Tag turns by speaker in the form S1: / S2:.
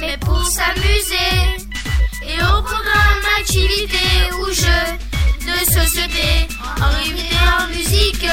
S1: mais pour s'amuser. Et au programme activité ou jeu de société, en rythme et en musique,